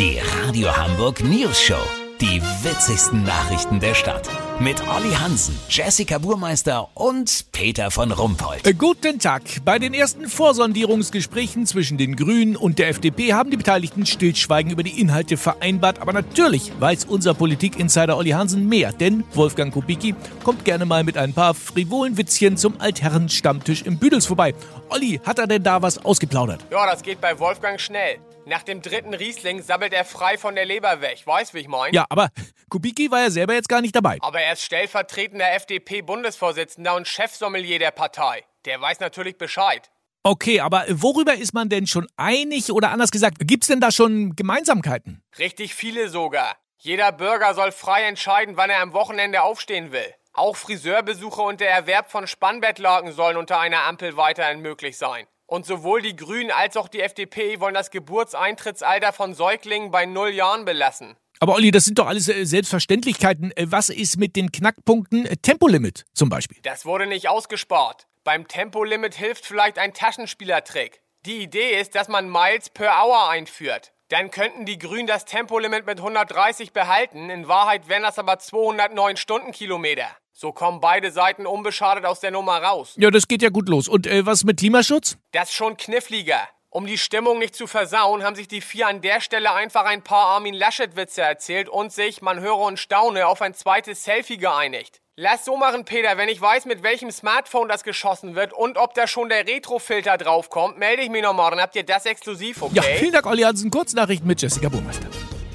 Die Radio Hamburg News Show. Die witzigsten Nachrichten der Stadt. Mit Olli Hansen, Jessica Burmeister und Peter von Rumpold. Äh, Guten Tag. Bei den ersten Vorsondierungsgesprächen zwischen den Grünen und der FDP haben die Beteiligten Stillschweigen über die Inhalte vereinbart. Aber natürlich weiß unser Politik-Insider Olli Hansen mehr, denn Wolfgang Kubicki kommt gerne mal mit ein paar frivolen Witzchen zum Altherren-Stammtisch im Büdels vorbei. Olli, hat er denn da was ausgeplaudert? Ja, das geht bei Wolfgang schnell. Nach dem dritten Riesling sammelt er frei von der Leber weg. Weißt, wie ich mein? Ja, aber Kubicki war ja selber jetzt gar nicht dabei. Aber er ist stellvertretender FDP-Bundesvorsitzender und Chefsommelier der Partei. Der weiß natürlich Bescheid. Okay, aber worüber ist man denn schon einig oder anders gesagt, gibt's denn da schon Gemeinsamkeiten? Richtig viele sogar. Jeder Bürger soll frei entscheiden, wann er am Wochenende aufstehen will. Auch Friseurbesuche und der Erwerb von Spannbettlaken sollen unter einer Ampel weiterhin möglich sein. Und sowohl die Grünen als auch die FDP wollen das Geburtseintrittsalter von Säuglingen bei null Jahren belassen. Aber Olli, das sind doch alles äh, Selbstverständlichkeiten. Äh, Was ist mit den Knackpunkten äh, Tempolimit zum Beispiel? Das wurde nicht ausgespart. Beim Tempolimit hilft vielleicht ein Taschenspielertrick. Die Idee ist, dass man Miles per Hour einführt. Dann könnten die Grünen das Tempolimit mit 130 behalten. In Wahrheit wären das aber 209 Stundenkilometer. So kommen beide Seiten unbeschadet aus der Nummer raus. Ja, das geht ja gut los. Und äh, was mit Klimaschutz? Das ist schon kniffliger. Um die Stimmung nicht zu versauen, haben sich die vier an der Stelle einfach ein paar Armin Laschet-Witze erzählt und sich, man höre und staune, auf ein zweites Selfie geeinigt. Lass so machen, Peter. Wenn ich weiß, mit welchem Smartphone das geschossen wird und ob da schon der Retro-Filter draufkommt, melde ich mich nochmal. Dann habt ihr das exklusiv, okay? Ja, vielen Dank, Olli Hansen. Kurznachrichten mit Jessica Burmeister.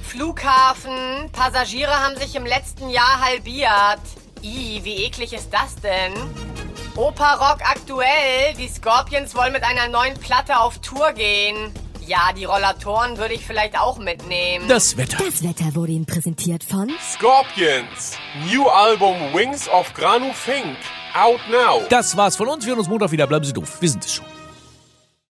Flughafen. Passagiere haben sich im letzten Jahr halbiert. Ih, wie eklig ist das denn? Opa Rock aktuell. Die Scorpions wollen mit einer neuen Platte auf Tour gehen. Ja, die Rollatoren würde ich vielleicht auch mitnehmen. Das Wetter. Das Wetter wurde Ihnen präsentiert von Scorpions. New album Wings of Granu Fink. Out now. Das war's von uns. Wir hören uns Montag wieder. Bleiben Sie doof. Wir sind es schon.